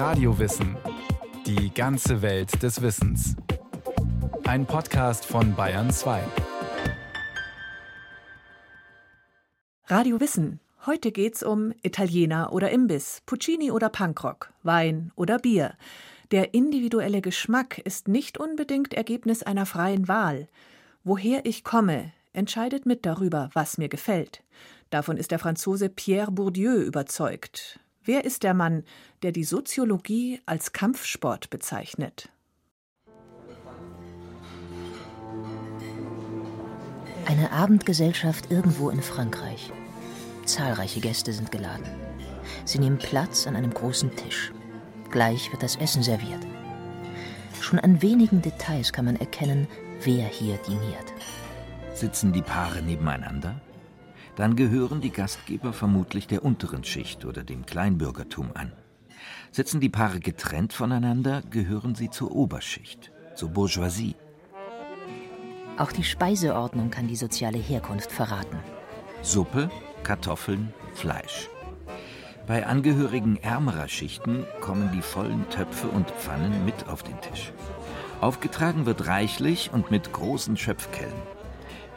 Radiowissen. Die ganze Welt des Wissens. Ein Podcast von Bayern 2. Radio Wissen. Heute geht's um Italiener oder Imbiss, Puccini oder Punkrock, Wein oder Bier. Der individuelle Geschmack ist nicht unbedingt Ergebnis einer freien Wahl. Woher ich komme, entscheidet mit darüber, was mir gefällt. Davon ist der Franzose Pierre Bourdieu überzeugt. Wer ist der Mann, der die Soziologie als Kampfsport bezeichnet? Eine Abendgesellschaft irgendwo in Frankreich. Zahlreiche Gäste sind geladen. Sie nehmen Platz an einem großen Tisch. Gleich wird das Essen serviert. Schon an wenigen Details kann man erkennen, wer hier diniert. Sitzen die Paare nebeneinander? Dann gehören die Gastgeber vermutlich der unteren Schicht oder dem Kleinbürgertum an. Sitzen die Paare getrennt voneinander, gehören sie zur Oberschicht, zur Bourgeoisie. Auch die Speiseordnung kann die soziale Herkunft verraten. Suppe, Kartoffeln, Fleisch. Bei Angehörigen ärmerer Schichten kommen die vollen Töpfe und Pfannen mit auf den Tisch. Aufgetragen wird reichlich und mit großen Schöpfkellen.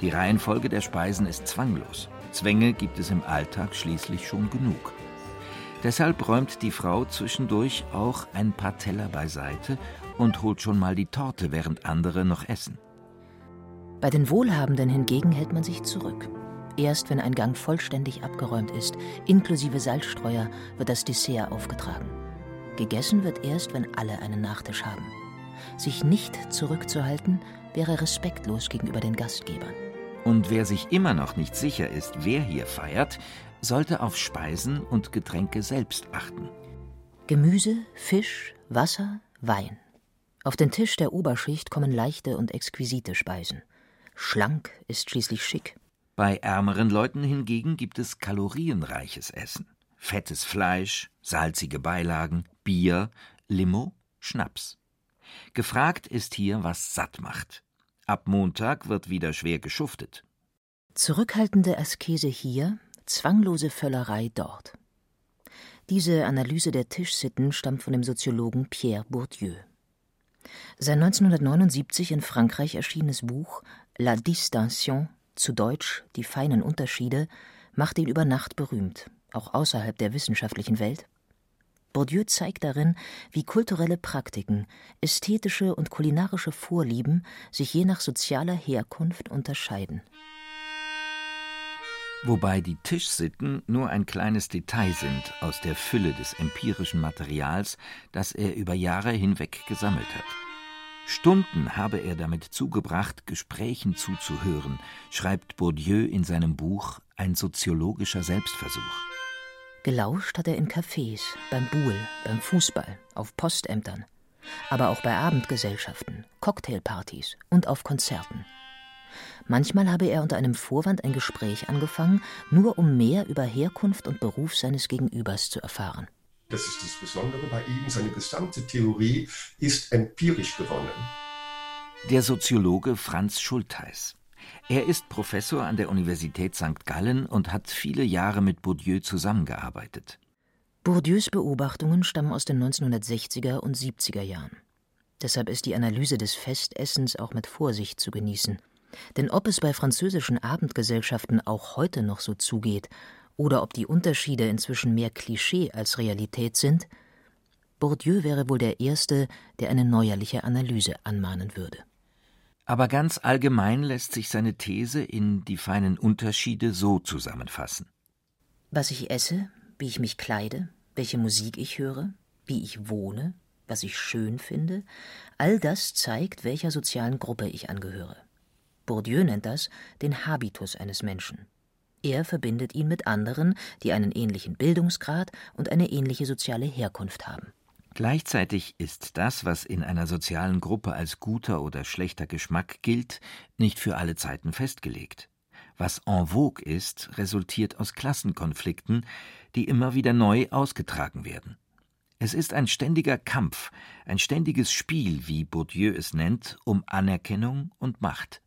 Die Reihenfolge der Speisen ist zwanglos. Zwänge gibt es im Alltag schließlich schon genug. Deshalb räumt die Frau zwischendurch auch ein paar Teller beiseite und holt schon mal die Torte, während andere noch essen. Bei den Wohlhabenden hingegen hält man sich zurück. Erst wenn ein Gang vollständig abgeräumt ist, inklusive Salzstreuer, wird das Dessert aufgetragen. Gegessen wird erst, wenn alle einen Nachtisch haben. Sich nicht zurückzuhalten, wäre respektlos gegenüber den Gastgebern. Und wer sich immer noch nicht sicher ist, wer hier feiert, sollte auf Speisen und Getränke selbst achten. Gemüse, Fisch, Wasser, Wein. Auf den Tisch der Oberschicht kommen leichte und exquisite Speisen. Schlank ist schließlich schick. Bei ärmeren Leuten hingegen gibt es kalorienreiches Essen. Fettes Fleisch, salzige Beilagen, Bier, Limo, Schnaps. Gefragt ist hier, was satt macht. Ab Montag wird wieder schwer geschuftet. Zurückhaltende Askese hier, zwanglose Völlerei dort. Diese Analyse der Tischsitten stammt von dem Soziologen Pierre Bourdieu. Sein 1979 in Frankreich erschienenes Buch La Distinction, zu Deutsch Die feinen Unterschiede, macht ihn über Nacht berühmt, auch außerhalb der wissenschaftlichen Welt. Bourdieu zeigt darin, wie kulturelle Praktiken, ästhetische und kulinarische Vorlieben sich je nach sozialer Herkunft unterscheiden. Wobei die Tischsitten nur ein kleines Detail sind aus der Fülle des empirischen Materials, das er über Jahre hinweg gesammelt hat. Stunden habe er damit zugebracht, Gesprächen zuzuhören, schreibt Bourdieu in seinem Buch Ein soziologischer Selbstversuch. Gelauscht hat er in Cafés, beim Buhl, beim Fußball, auf Postämtern, aber auch bei Abendgesellschaften, Cocktailpartys und auf Konzerten. Manchmal habe er unter einem Vorwand ein Gespräch angefangen, nur um mehr über Herkunft und Beruf seines Gegenübers zu erfahren. Das ist das Besondere bei ihm, seine gesamte Theorie ist empirisch gewonnen. Der Soziologe Franz Schultheiß. Er ist Professor an der Universität St. Gallen und hat viele Jahre mit Bourdieu zusammengearbeitet. Bourdieus Beobachtungen stammen aus den 1960er und 70er Jahren. Deshalb ist die Analyse des Festessens auch mit Vorsicht zu genießen. Denn ob es bei französischen Abendgesellschaften auch heute noch so zugeht oder ob die Unterschiede inzwischen mehr Klischee als Realität sind, Bourdieu wäre wohl der Erste, der eine neuerliche Analyse anmahnen würde. Aber ganz allgemein lässt sich seine These in die feinen Unterschiede so zusammenfassen. Was ich esse, wie ich mich kleide, welche Musik ich höre, wie ich wohne, was ich schön finde, all das zeigt, welcher sozialen Gruppe ich angehöre. Bourdieu nennt das den Habitus eines Menschen. Er verbindet ihn mit anderen, die einen ähnlichen Bildungsgrad und eine ähnliche soziale Herkunft haben. Gleichzeitig ist das, was in einer sozialen Gruppe als guter oder schlechter Geschmack gilt, nicht für alle Zeiten festgelegt. Was en vogue ist, resultiert aus Klassenkonflikten, die immer wieder neu ausgetragen werden. Es ist ein ständiger Kampf, ein ständiges Spiel, wie Bourdieu es nennt, um Anerkennung und Macht.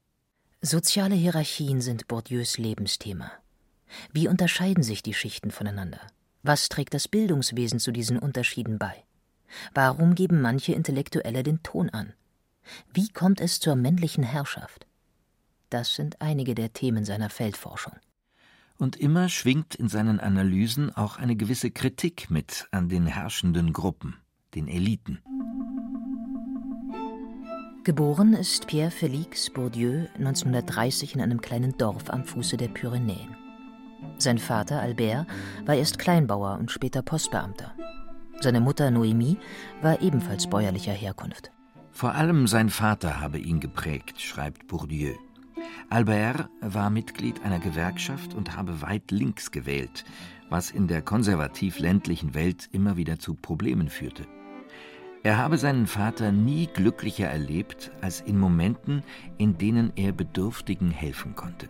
Soziale Hierarchien sind Bourdieus Lebensthema. Wie unterscheiden sich die Schichten voneinander? Was trägt das Bildungswesen zu diesen Unterschieden bei? Warum geben manche Intellektuelle den Ton an? Wie kommt es zur männlichen Herrschaft? Das sind einige der Themen seiner Feldforschung. Und immer schwingt in seinen Analysen auch eine gewisse Kritik mit an den herrschenden Gruppen, den Eliten. Geboren ist Pierre Félix Bourdieu 1930 in einem kleinen Dorf am Fuße der Pyrenäen. Sein Vater Albert war erst Kleinbauer und später Postbeamter. Seine Mutter Noémie war ebenfalls bäuerlicher Herkunft. Vor allem sein Vater habe ihn geprägt, schreibt Bourdieu. Albert war Mitglied einer Gewerkschaft und habe weit links gewählt, was in der konservativ-ländlichen Welt immer wieder zu Problemen führte. Er habe seinen Vater nie glücklicher erlebt als in Momenten, in denen er Bedürftigen helfen konnte.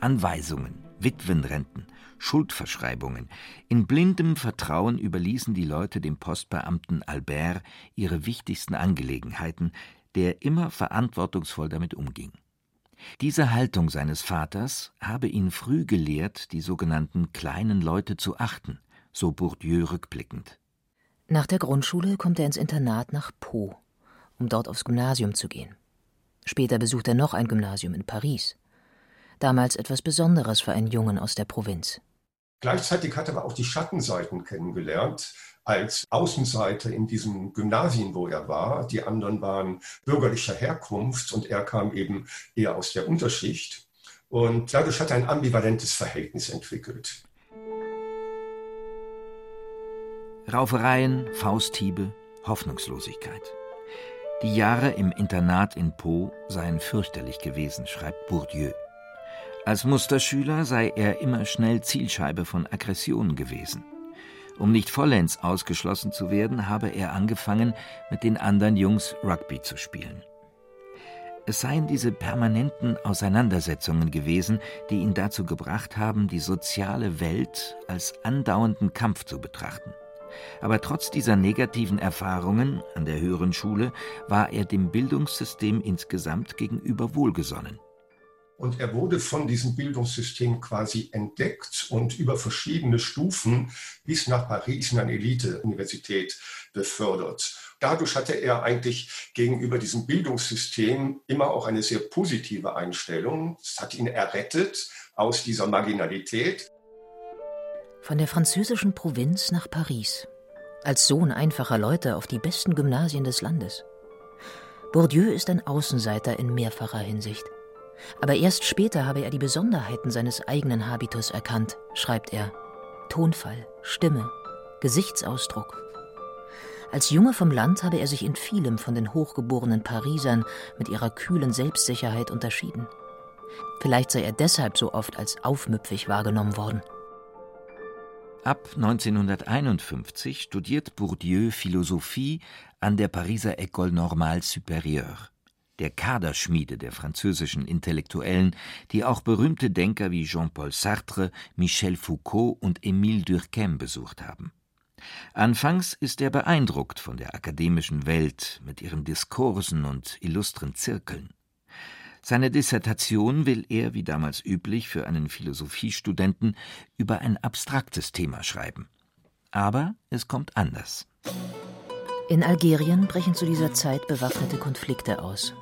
Anweisungen, Witwenrenten, Schuldverschreibungen. In blindem Vertrauen überließen die Leute dem Postbeamten Albert ihre wichtigsten Angelegenheiten, der immer verantwortungsvoll damit umging. Diese Haltung seines Vaters habe ihn früh gelehrt, die sogenannten kleinen Leute zu achten, so Bourdieu rückblickend. Nach der Grundschule kommt er ins Internat nach Po, um dort aufs Gymnasium zu gehen. Später besucht er noch ein Gymnasium in Paris damals etwas Besonderes für einen Jungen aus der Provinz. Gleichzeitig hat er aber auch die Schattenseiten kennengelernt. Als Außenseiter in diesen Gymnasien, wo er war. Die anderen waren bürgerlicher Herkunft und er kam eben eher aus der Unterschicht. Und dadurch hat er ein ambivalentes Verhältnis entwickelt. Raufereien, Fausthiebe, Hoffnungslosigkeit. Die Jahre im Internat in Po seien fürchterlich gewesen, schreibt Bourdieu. Als Musterschüler sei er immer schnell Zielscheibe von Aggressionen gewesen. Um nicht vollends ausgeschlossen zu werden, habe er angefangen, mit den anderen Jungs Rugby zu spielen. Es seien diese permanenten Auseinandersetzungen gewesen, die ihn dazu gebracht haben, die soziale Welt als andauernden Kampf zu betrachten. Aber trotz dieser negativen Erfahrungen an der höheren Schule war er dem Bildungssystem insgesamt gegenüber wohlgesonnen. Und er wurde von diesem Bildungssystem quasi entdeckt und über verschiedene Stufen bis nach Paris in eine Elite-Universität befördert. Dadurch hatte er eigentlich gegenüber diesem Bildungssystem immer auch eine sehr positive Einstellung. Es hat ihn errettet aus dieser Marginalität. Von der französischen Provinz nach Paris. Als Sohn einfacher Leute auf die besten Gymnasien des Landes. Bourdieu ist ein Außenseiter in mehrfacher Hinsicht. Aber erst später habe er die Besonderheiten seines eigenen Habitus erkannt, schreibt er. Tonfall, Stimme, Gesichtsausdruck. Als Junge vom Land habe er sich in vielem von den hochgeborenen Parisern mit ihrer kühlen Selbstsicherheit unterschieden. Vielleicht sei er deshalb so oft als aufmüpfig wahrgenommen worden. Ab 1951 studiert Bourdieu Philosophie an der Pariser École Normale Supérieure der Kaderschmiede der französischen Intellektuellen, die auch berühmte Denker wie Jean-Paul Sartre, Michel Foucault und Émile Durkheim besucht haben. Anfangs ist er beeindruckt von der akademischen Welt mit ihren Diskursen und illustren Zirkeln. Seine Dissertation will er, wie damals üblich für einen Philosophiestudenten, über ein abstraktes Thema schreiben. Aber es kommt anders. In Algerien brechen zu dieser Zeit bewaffnete Konflikte aus.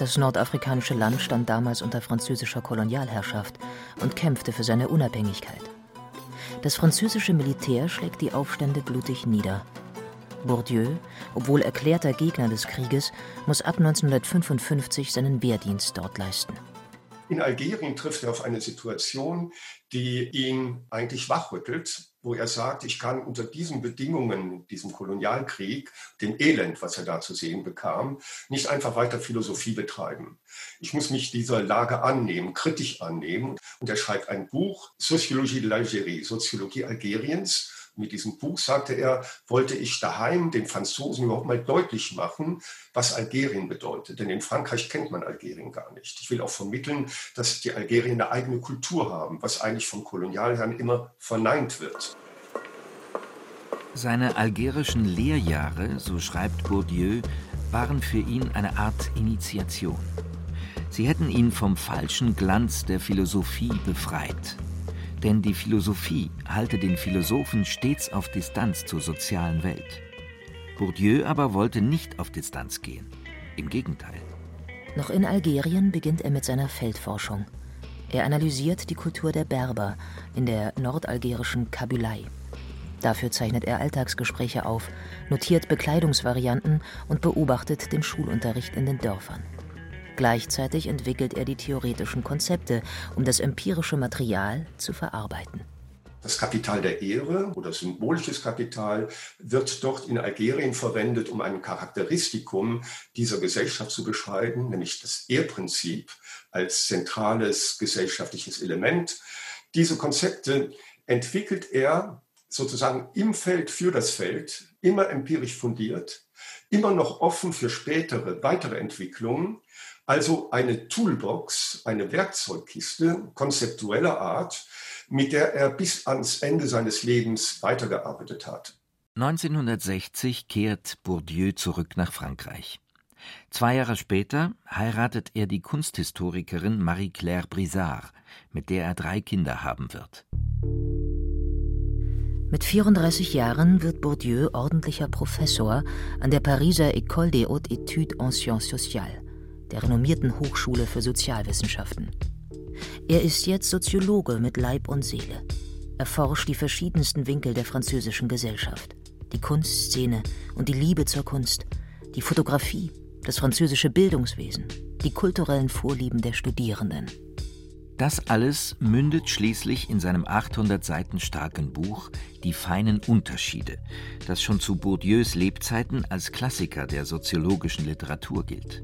Das nordafrikanische Land stand damals unter französischer Kolonialherrschaft und kämpfte für seine Unabhängigkeit. Das französische Militär schlägt die Aufstände blutig nieder. Bourdieu, obwohl erklärter Gegner des Krieges, muss ab 1955 seinen Wehrdienst dort leisten. In Algerien trifft er auf eine Situation, die ihn eigentlich wachrüttelt, wo er sagt, ich kann unter diesen Bedingungen, diesem Kolonialkrieg, dem Elend, was er da zu sehen bekam, nicht einfach weiter Philosophie betreiben. Ich muss mich dieser Lage annehmen, kritisch annehmen. Und er schreibt ein Buch, Sociologie de l'Algérie, Soziologie Algeriens, mit diesem Buch, sagte er, wollte ich daheim den Franzosen überhaupt mal deutlich machen, was Algerien bedeutet. Denn in Frankreich kennt man Algerien gar nicht. Ich will auch vermitteln, dass die Algerier eine eigene Kultur haben, was eigentlich vom Kolonialherrn immer verneint wird. Seine algerischen Lehrjahre, so schreibt Bourdieu, waren für ihn eine Art Initiation. Sie hätten ihn vom falschen Glanz der Philosophie befreit. Denn die Philosophie halte den Philosophen stets auf Distanz zur sozialen Welt. Bourdieu aber wollte nicht auf Distanz gehen. Im Gegenteil. Noch in Algerien beginnt er mit seiner Feldforschung. Er analysiert die Kultur der Berber in der nordalgerischen Kabylei. Dafür zeichnet er Alltagsgespräche auf, notiert Bekleidungsvarianten und beobachtet den Schulunterricht in den Dörfern. Gleichzeitig entwickelt er die theoretischen Konzepte, um das empirische Material zu verarbeiten. Das Kapital der Ehre oder symbolisches Kapital wird dort in Algerien verwendet, um ein Charakteristikum dieser Gesellschaft zu beschreiben, nämlich das Ehrprinzip als zentrales gesellschaftliches Element. Diese Konzepte entwickelt er sozusagen im Feld für das Feld, immer empirisch fundiert, immer noch offen für spätere, weitere Entwicklungen. Also eine Toolbox, eine Werkzeugkiste konzeptueller Art, mit der er bis ans Ende seines Lebens weitergearbeitet hat. 1960 kehrt Bourdieu zurück nach Frankreich. Zwei Jahre später heiratet er die Kunsthistorikerin Marie-Claire Brizard, mit der er drei Kinder haben wird. Mit 34 Jahren wird Bourdieu ordentlicher Professor an der Pariser École des Hautes Études en Sciences Sociales, der renommierten Hochschule für Sozialwissenschaften. Er ist jetzt Soziologe mit Leib und Seele. Er forscht die verschiedensten Winkel der französischen Gesellschaft, die Kunstszene und die Liebe zur Kunst, die Fotografie, das französische Bildungswesen, die kulturellen Vorlieben der Studierenden. Das alles mündet schließlich in seinem 800 Seiten starken Buch Die feinen Unterschiede, das schon zu Bourdieus Lebzeiten als Klassiker der soziologischen Literatur gilt.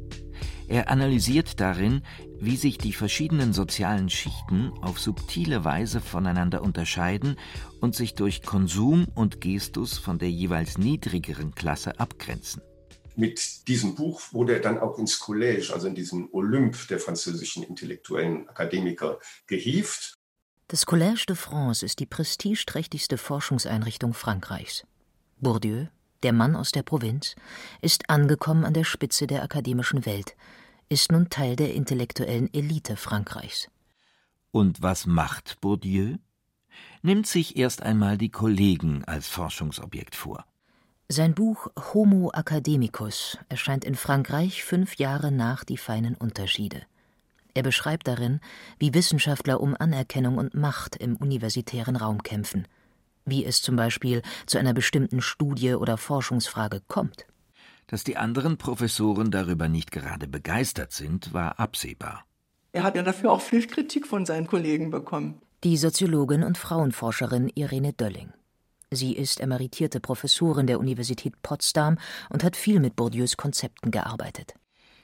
Er analysiert darin, wie sich die verschiedenen sozialen Schichten auf subtile Weise voneinander unterscheiden und sich durch Konsum und Gestus von der jeweils niedrigeren Klasse abgrenzen mit diesem Buch wurde er dann auch ins Collège, also in diesen Olymp der französischen intellektuellen Akademiker, gehievt. Das Collège de France ist die prestigeträchtigste Forschungseinrichtung Frankreichs. Bourdieu, der Mann aus der Provinz, ist angekommen an der Spitze der akademischen Welt, ist nun Teil der intellektuellen Elite Frankreichs. Und was macht Bourdieu? Nimmt sich erst einmal die Kollegen als Forschungsobjekt vor. Sein Buch Homo academicus erscheint in Frankreich fünf Jahre nach Die feinen Unterschiede. Er beschreibt darin, wie Wissenschaftler um Anerkennung und Macht im universitären Raum kämpfen, wie es zum Beispiel zu einer bestimmten Studie oder Forschungsfrage kommt. Dass die anderen Professoren darüber nicht gerade begeistert sind, war absehbar. Er hat ja dafür auch viel Kritik von seinen Kollegen bekommen. Die Soziologin und Frauenforscherin Irene Dölling. Sie ist emeritierte Professorin der Universität Potsdam und hat viel mit Bourdieus Konzepten gearbeitet.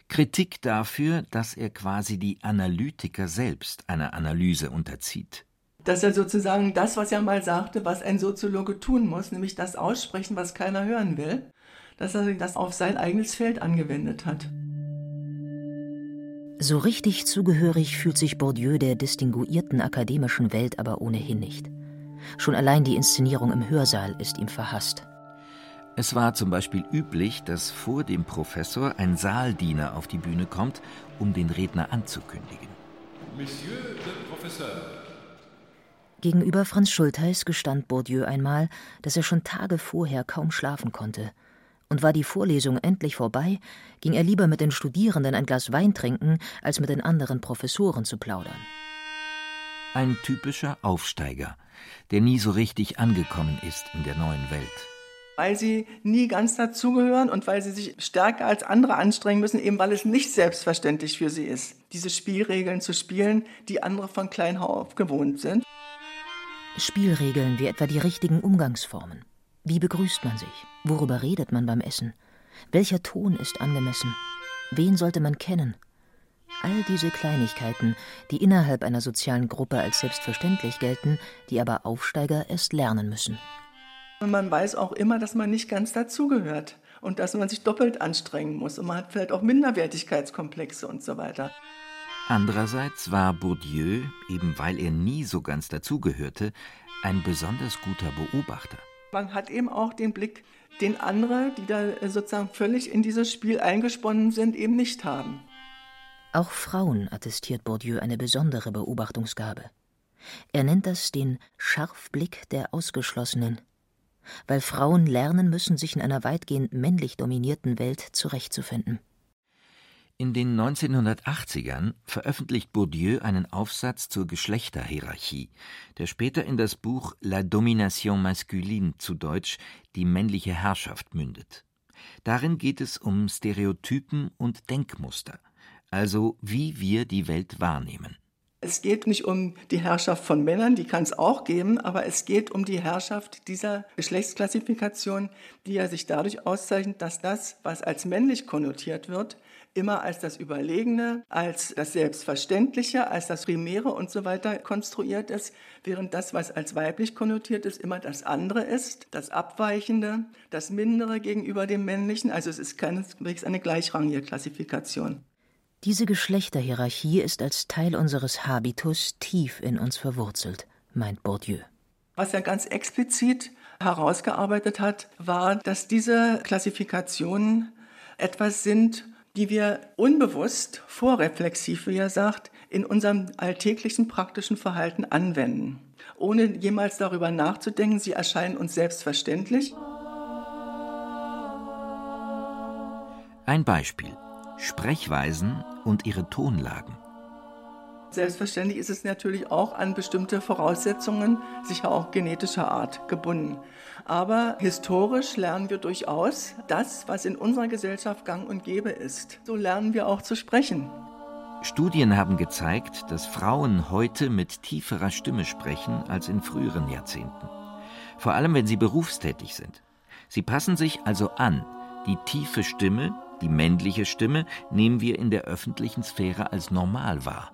Kritik dafür, dass er quasi die Analytiker selbst einer Analyse unterzieht. Dass er sozusagen das, was er mal sagte, was ein Soziologe tun muss, nämlich das aussprechen, was keiner hören will, dass er das auf sein eigenes Feld angewendet hat. So richtig zugehörig fühlt sich Bourdieu der distinguierten akademischen Welt aber ohnehin nicht. Schon allein die Inszenierung im Hörsaal ist ihm verhasst. Es war zum Beispiel üblich, dass vor dem Professor ein Saaldiener auf die Bühne kommt, um den Redner anzukündigen. Monsieur le Professeur. Gegenüber Franz Schultheiß gestand Bourdieu einmal, dass er schon Tage vorher kaum schlafen konnte. Und war die Vorlesung endlich vorbei, ging er lieber mit den Studierenden ein Glas Wein trinken, als mit den anderen Professoren zu plaudern. Ein typischer Aufsteiger, der nie so richtig angekommen ist in der neuen Welt. Weil sie nie ganz dazugehören und weil sie sich stärker als andere anstrengen müssen, eben weil es nicht selbstverständlich für sie ist, diese Spielregeln zu spielen, die andere von klein auf gewohnt sind. Spielregeln wie etwa die richtigen Umgangsformen. Wie begrüßt man sich? Worüber redet man beim Essen? Welcher Ton ist angemessen? Wen sollte man kennen? All diese Kleinigkeiten, die innerhalb einer sozialen Gruppe als selbstverständlich gelten, die aber Aufsteiger erst lernen müssen. Und man weiß auch immer, dass man nicht ganz dazugehört und dass man sich doppelt anstrengen muss und man hat vielleicht auch Minderwertigkeitskomplexe und so weiter. Andererseits war Bourdieu, eben weil er nie so ganz dazugehörte, ein besonders guter Beobachter. Man hat eben auch den Blick, den andere, die da sozusagen völlig in dieses Spiel eingesponnen sind, eben nicht haben. Auch Frauen attestiert Bourdieu eine besondere Beobachtungsgabe. Er nennt das den Scharfblick der Ausgeschlossenen. weil Frauen lernen müssen, sich in einer weitgehend männlich dominierten Welt zurechtzufinden. In den 1980ern veröffentlicht Bourdieu einen Aufsatz zur Geschlechterhierarchie, der später in das Buch La domination masculine zu Deutsch Die männliche Herrschaft mündet. Darin geht es um Stereotypen und Denkmuster, also wie wir die Welt wahrnehmen. Es geht nicht um die Herrschaft von Männern, die kann es auch geben, aber es geht um die Herrschaft dieser Geschlechtsklassifikation, die ja sich dadurch auszeichnet, dass das, was als männlich konnotiert wird, immer als das Überlegene, als das Selbstverständliche, als das Primäre und so weiter konstruiert ist, während das, was als weiblich konnotiert ist, immer das andere ist, das Abweichende, das Mindere gegenüber dem Männlichen. Also es ist keineswegs eine gleichrangige Klassifikation. Diese Geschlechterhierarchie ist als Teil unseres Habitus tief in uns verwurzelt, meint Bourdieu. Was er ganz explizit herausgearbeitet hat, war, dass diese Klassifikationen etwas sind, die wir unbewusst, vorreflexiv, wie er sagt, in unserem alltäglichen praktischen Verhalten anwenden, ohne jemals darüber nachzudenken. Sie erscheinen uns selbstverständlich. Ein Beispiel. Sprechweisen und ihre Tonlagen. Selbstverständlich ist es natürlich auch an bestimmte Voraussetzungen, sicher auch genetischer Art, gebunden. Aber historisch lernen wir durchaus das, was in unserer Gesellschaft gang und gäbe ist. So lernen wir auch zu sprechen. Studien haben gezeigt, dass Frauen heute mit tieferer Stimme sprechen als in früheren Jahrzehnten. Vor allem, wenn sie berufstätig sind. Sie passen sich also an. Die tiefe Stimme, die männliche Stimme, nehmen wir in der öffentlichen Sphäre als normal wahr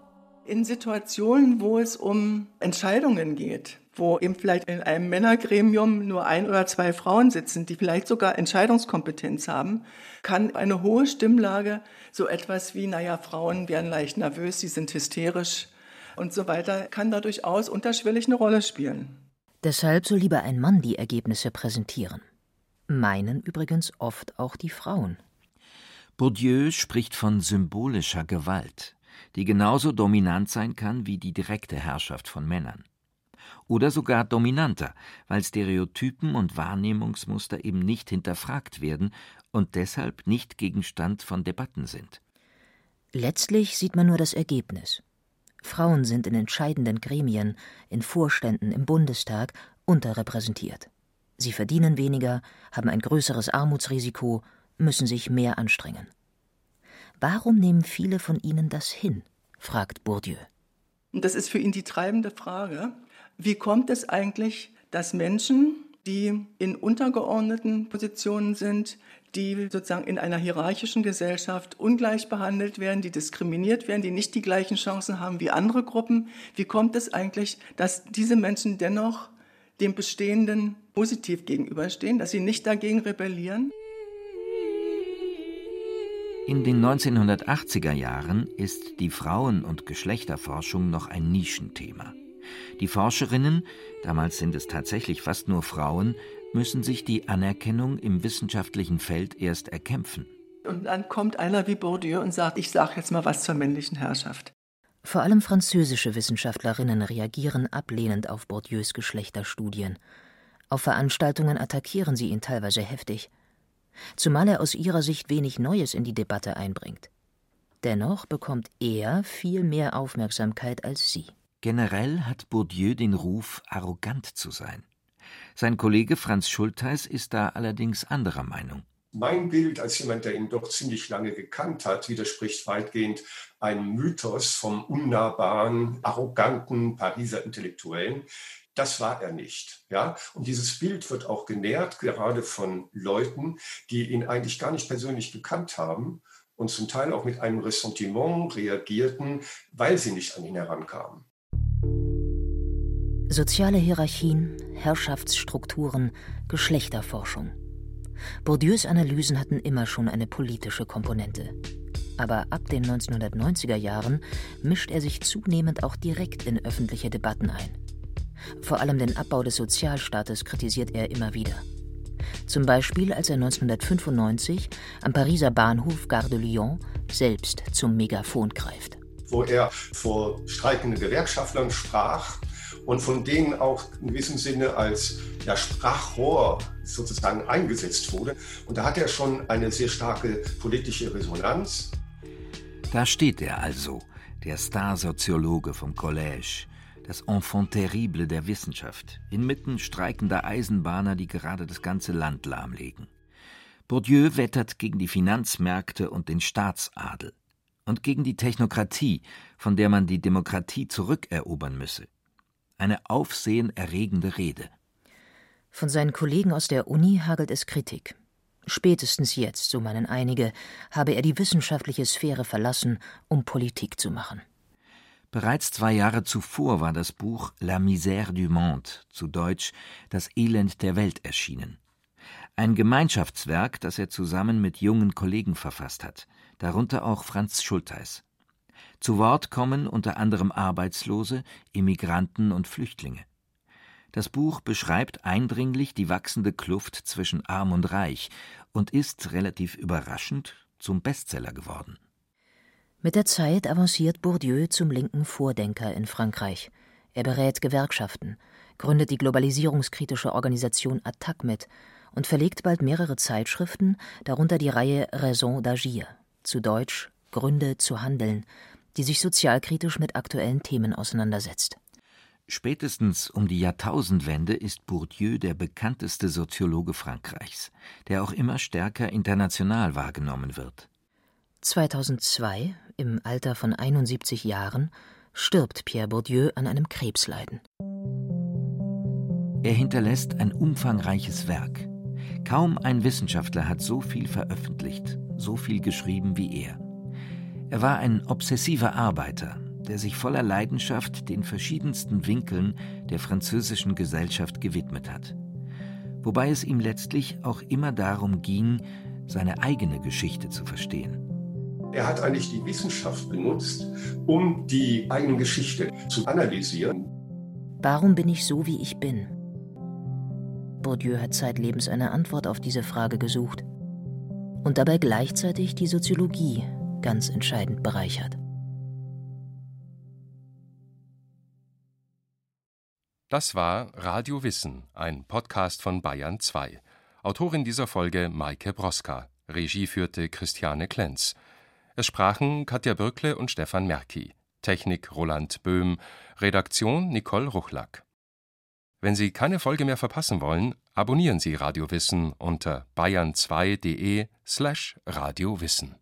in Situationen, wo es um Entscheidungen geht, wo eben vielleicht in einem Männergremium nur ein oder zwei Frauen sitzen, die vielleicht sogar Entscheidungskompetenz haben, kann eine hohe Stimmlage so etwas wie, naja, Frauen werden leicht nervös, sie sind hysterisch und so weiter, kann da durchaus unterschwellig eine Rolle spielen. Deshalb soll lieber ein Mann die Ergebnisse präsentieren. Meinen übrigens oft auch die Frauen. Bourdieu spricht von symbolischer Gewalt die genauso dominant sein kann wie die direkte Herrschaft von Männern. Oder sogar dominanter, weil Stereotypen und Wahrnehmungsmuster eben nicht hinterfragt werden und deshalb nicht Gegenstand von Debatten sind. Letztlich sieht man nur das Ergebnis. Frauen sind in entscheidenden Gremien, in Vorständen im Bundestag unterrepräsentiert. Sie verdienen weniger, haben ein größeres Armutsrisiko, müssen sich mehr anstrengen. Warum nehmen viele von ihnen das hin? fragt Bourdieu. Das ist für ihn die treibende Frage. Wie kommt es eigentlich, dass Menschen, die in untergeordneten Positionen sind, die sozusagen in einer hierarchischen Gesellschaft ungleich behandelt werden, die diskriminiert werden, die nicht die gleichen Chancen haben wie andere Gruppen. Wie kommt es eigentlich, dass diese Menschen dennoch dem Bestehenden positiv gegenüberstehen, dass sie nicht dagegen rebellieren? In den 1980er Jahren ist die Frauen- und Geschlechterforschung noch ein Nischenthema. Die Forscherinnen, damals sind es tatsächlich fast nur Frauen, müssen sich die Anerkennung im wissenschaftlichen Feld erst erkämpfen. Und dann kommt einer wie Bourdieu und sagt, ich sage jetzt mal was zur männlichen Herrschaft. Vor allem französische Wissenschaftlerinnen reagieren ablehnend auf Bourdieus Geschlechterstudien. Auf Veranstaltungen attackieren sie ihn teilweise heftig zumal er aus ihrer Sicht wenig Neues in die Debatte einbringt. Dennoch bekommt er viel mehr Aufmerksamkeit als sie. Generell hat Bourdieu den Ruf, arrogant zu sein. Sein Kollege Franz Schultheis ist da allerdings anderer Meinung. Mein Bild als jemand, der ihn doch ziemlich lange gekannt hat, widerspricht weitgehend einem Mythos vom unnahbaren, arroganten Pariser Intellektuellen, das war er nicht. Ja? Und dieses Bild wird auch genährt, gerade von Leuten, die ihn eigentlich gar nicht persönlich gekannt haben und zum Teil auch mit einem Ressentiment reagierten, weil sie nicht an ihn herankamen. Soziale Hierarchien, Herrschaftsstrukturen, Geschlechterforschung. Bourdieus Analysen hatten immer schon eine politische Komponente. Aber ab den 1990er Jahren mischt er sich zunehmend auch direkt in öffentliche Debatten ein. Vor allem den Abbau des Sozialstaates kritisiert er immer wieder. Zum Beispiel, als er 1995 am Pariser Bahnhof Gare de Lyon selbst zum Megafon greift. Wo er vor streikenden Gewerkschaftlern sprach und von denen auch in gewissem Sinne als ja, Sprachrohr sozusagen eingesetzt wurde. Und da hat er schon eine sehr starke politische Resonanz. Da steht er also, der Starsoziologe vom Collège, das Enfant terrible der Wissenschaft, inmitten streikender Eisenbahner, die gerade das ganze Land lahmlegen. Bourdieu wettert gegen die Finanzmärkte und den Staatsadel und gegen die Technokratie, von der man die Demokratie zurückerobern müsse. Eine aufsehenerregende Rede. Von seinen Kollegen aus der Uni hagelt es Kritik. Spätestens jetzt, so meinen einige, habe er die wissenschaftliche Sphäre verlassen, um Politik zu machen. Bereits zwei Jahre zuvor war das Buch La misère du monde, zu Deutsch Das Elend der Welt erschienen. Ein Gemeinschaftswerk, das er zusammen mit jungen Kollegen verfasst hat, darunter auch Franz Schultheis. Zu Wort kommen unter anderem Arbeitslose, Immigranten und Flüchtlinge. Das Buch beschreibt eindringlich die wachsende Kluft zwischen Arm und Reich und ist relativ überraschend zum Bestseller geworden. Mit der Zeit avanciert Bourdieu zum linken Vordenker in Frankreich. Er berät Gewerkschaften, gründet die globalisierungskritische Organisation Attac mit und verlegt bald mehrere Zeitschriften, darunter die Reihe Raison d'agir, zu Deutsch Gründe zu handeln, die sich sozialkritisch mit aktuellen Themen auseinandersetzt. Spätestens um die Jahrtausendwende ist Bourdieu der bekannteste Soziologe Frankreichs, der auch immer stärker international wahrgenommen wird. 2002, im Alter von 71 Jahren, stirbt Pierre Bourdieu an einem Krebsleiden. Er hinterlässt ein umfangreiches Werk. Kaum ein Wissenschaftler hat so viel veröffentlicht, so viel geschrieben wie er. Er war ein obsessiver Arbeiter, der sich voller Leidenschaft den verschiedensten Winkeln der französischen Gesellschaft gewidmet hat. Wobei es ihm letztlich auch immer darum ging, seine eigene Geschichte zu verstehen. Er hat eigentlich die Wissenschaft benutzt, um die eigene Geschichte zu analysieren. Warum bin ich so, wie ich bin? Bourdieu hat zeitlebens eine Antwort auf diese Frage gesucht und dabei gleichzeitig die Soziologie ganz entscheidend bereichert. Das war Radio Wissen, ein Podcast von Bayern 2. Autorin dieser Folge Maike Broska. Regie führte Christiane Klenz. Es sprachen Katja Bürkle und Stefan Merki. Technik Roland Böhm. Redaktion Nicole Ruchlack. Wenn Sie keine Folge mehr verpassen wollen, abonnieren Sie Radio Wissen unter bayern2.de slash radiowissen.